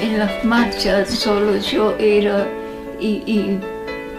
en las marchas solo yo era y,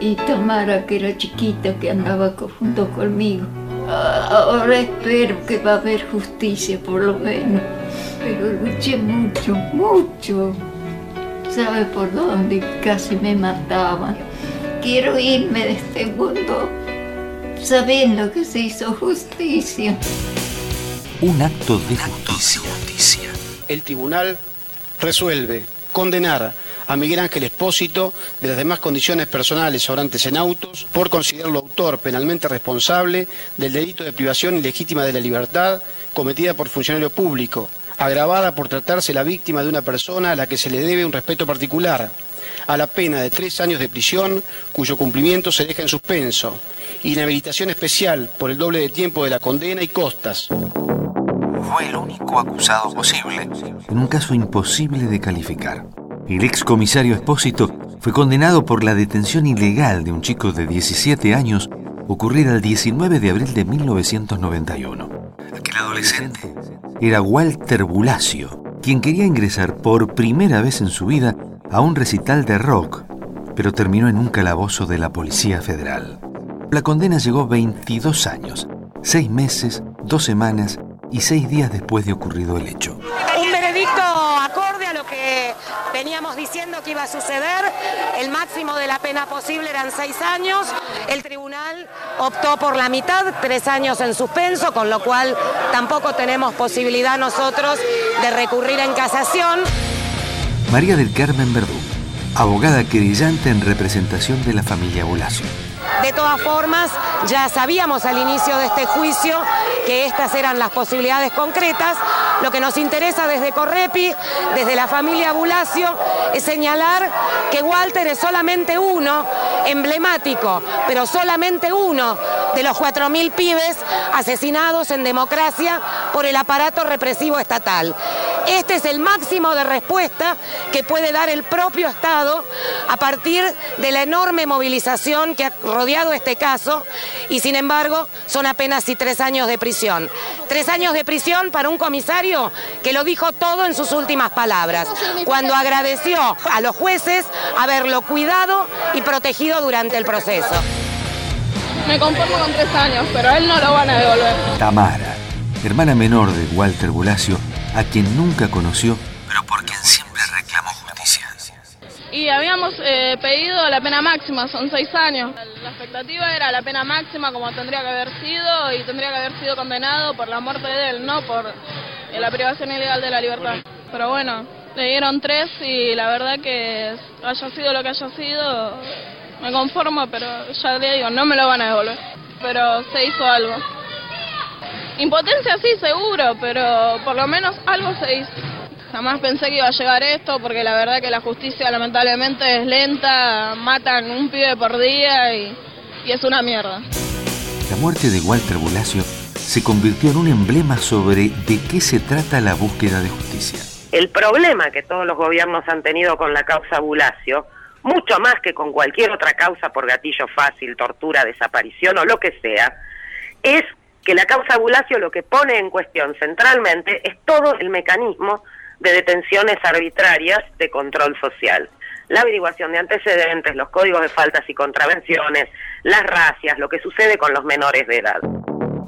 y, Tamara, que era chiquita, que andaba junto conmigo. Ahora espero que va a haber justicia por lo menos, pero luché mucho, mucho. ¿Sabe por dónde? Casi me mataban. Quiero irme de este mundo sabiendo que se hizo justicia. Un acto de justicia. El tribunal resuelve condenar a Miguel Ángel Espósito de las demás condiciones personales sobrantes en autos por considerarlo autor penalmente responsable del delito de privación ilegítima de la libertad cometida por funcionario público, agravada por tratarse la víctima de una persona a la que se le debe un respeto particular, a la pena de tres años de prisión cuyo cumplimiento se deja en suspenso, inhabilitación especial por el doble de tiempo de la condena y costas. Fue el único acusado posible en un caso imposible de calificar. El ex comisario Espósito fue condenado por la detención ilegal de un chico de 17 años ocurrida el 19 de abril de 1991. Aquel adolescente era Walter Bulacio, quien quería ingresar por primera vez en su vida a un recital de rock, pero terminó en un calabozo de la Policía Federal. La condena llegó 22 años, 6 meses, 2 semanas y 6 días después de ocurrido el hecho que veníamos diciendo que iba a suceder. El máximo de la pena posible eran seis años. El tribunal optó por la mitad, tres años en suspenso, con lo cual tampoco tenemos posibilidad nosotros de recurrir en casación. María del Carmen Verdú, abogada querellante en representación de la familia Bolacio. De todas formas, ya sabíamos al inicio de este juicio que estas eran las posibilidades concretas. Lo que nos interesa desde Correpi, desde la familia Bulacio, es señalar que Walter es solamente uno, emblemático, pero solamente uno de los 4.000 pibes asesinados en democracia por el aparato represivo estatal. Este es el máximo de respuesta que puede dar el propio Estado a partir de la enorme movilización que ha rodeado este caso y sin embargo son apenas y tres años de prisión. Tres años de prisión para un comisario que lo dijo todo en sus últimas palabras, cuando agradeció a los jueces haberlo cuidado y protegido durante el proceso. Me conformo con tres años, pero a él no lo van a devolver. Tamara, hermana menor de Walter Bulacio, a quien nunca conoció, pero por quien siempre reclamó justicia. Y habíamos eh, pedido la pena máxima, son seis años. La expectativa era la pena máxima como tendría que haber sido y tendría que haber sido condenado por la muerte de él, no por eh, la privación ilegal de la libertad. Pero bueno, le dieron tres y la verdad que haya sido lo que haya sido, me conformo, pero ya le digo, no me lo van a devolver. Pero se hizo algo. Impotencia sí, seguro, pero por lo menos algo se hizo. Jamás pensé que iba a llegar esto, porque la verdad que la justicia lamentablemente es lenta, matan un pibe por día y, y es una mierda. La muerte de Walter Bulacio se convirtió en un emblema sobre de qué se trata la búsqueda de justicia. El problema que todos los gobiernos han tenido con la causa Bulacio, mucho más que con cualquier otra causa por gatillo fácil, tortura, desaparición o lo que sea, es que la causa Bulacio lo que pone en cuestión centralmente es todo el mecanismo de detenciones arbitrarias de control social. La averiguación de antecedentes, los códigos de faltas y contravenciones, las racias, lo que sucede con los menores de edad.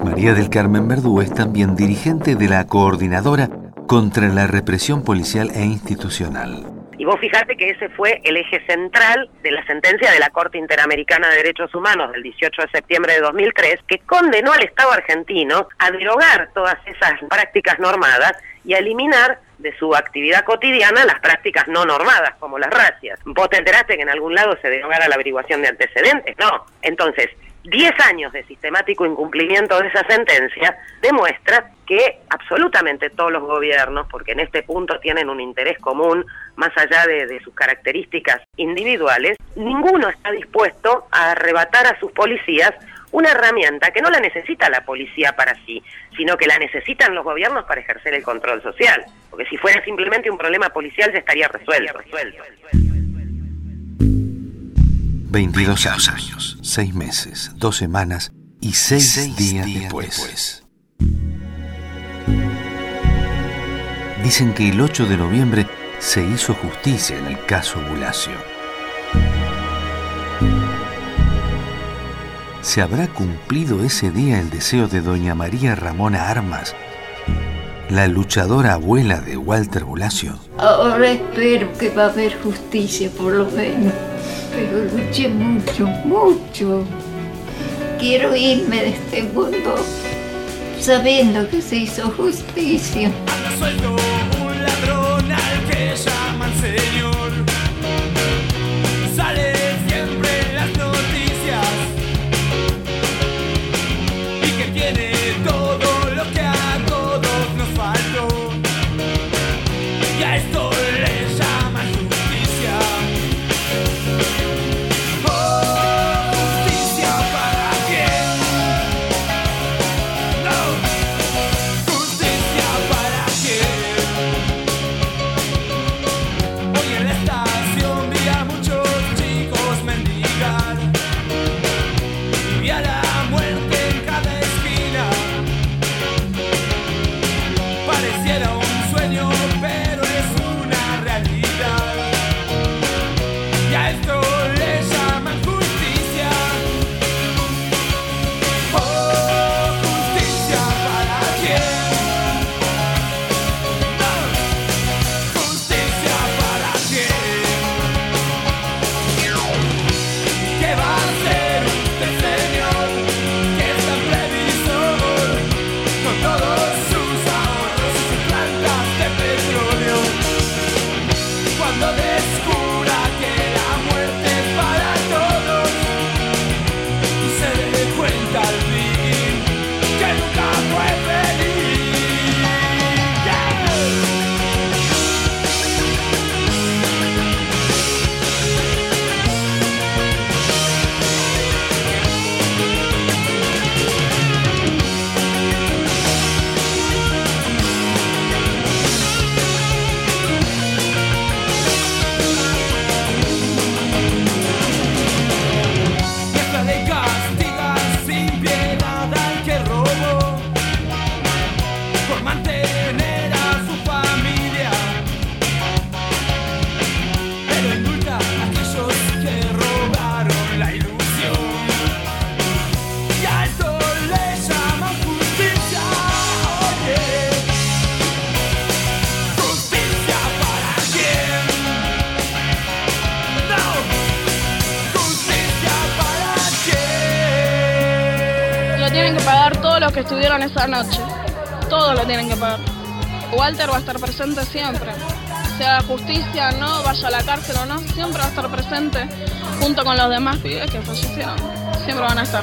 María del Carmen Verdú es también dirigente de la Coordinadora contra la Represión Policial e Institucional. Y vos fijate que ese fue el eje central de la sentencia de la Corte Interamericana de Derechos Humanos del 18 de septiembre de 2003, que condenó al Estado argentino a derogar todas esas prácticas normadas y a eliminar de su actividad cotidiana las prácticas no normadas, como las racias. ¿Vos te enteraste que en algún lado se derogara la averiguación de antecedentes? No. Entonces, 10 años de sistemático incumplimiento de esa sentencia demuestra que absolutamente todos los gobiernos, porque en este punto tienen un interés común más allá de, sus características individuales, ninguno está dispuesto a arrebatar a sus policías una herramienta que no la necesita la policía para sí, sino que la necesitan los gobiernos para ejercer el control social. Porque si fuera simplemente un problema policial ya estaría resuelto. resuelto. 22 años, 6 meses, 2 semanas y 6 días, después. Dicen que el 8 de noviembre se hizo justicia en el caso Bulacio. ¿Se habrá cumplido ese día el deseo de doña María Ramona Armas, la luchadora abuela de Walter Bulacio? Ahora espero que va a haber justicia por lo menos, pero luché mucho, mucho. Quiero irme de este mundo sabiendo que se hizo justicia. un ladrón al que llaman señor. Mantener a su familia. Pero indulta a aquellos que robaron la ilusión. Y a esto le llaman justicia. Oye, justicia para quién. No. Justicia para quién. Lo tienen que pagar todos los que estuvieron esa noche. Todos lo tienen que pagar. Walter va a estar presente siempre. Sea justicia, no, vaya a la cárcel o no, siempre va a estar presente junto con los demás pibes que fallecieron. Siempre van a estar.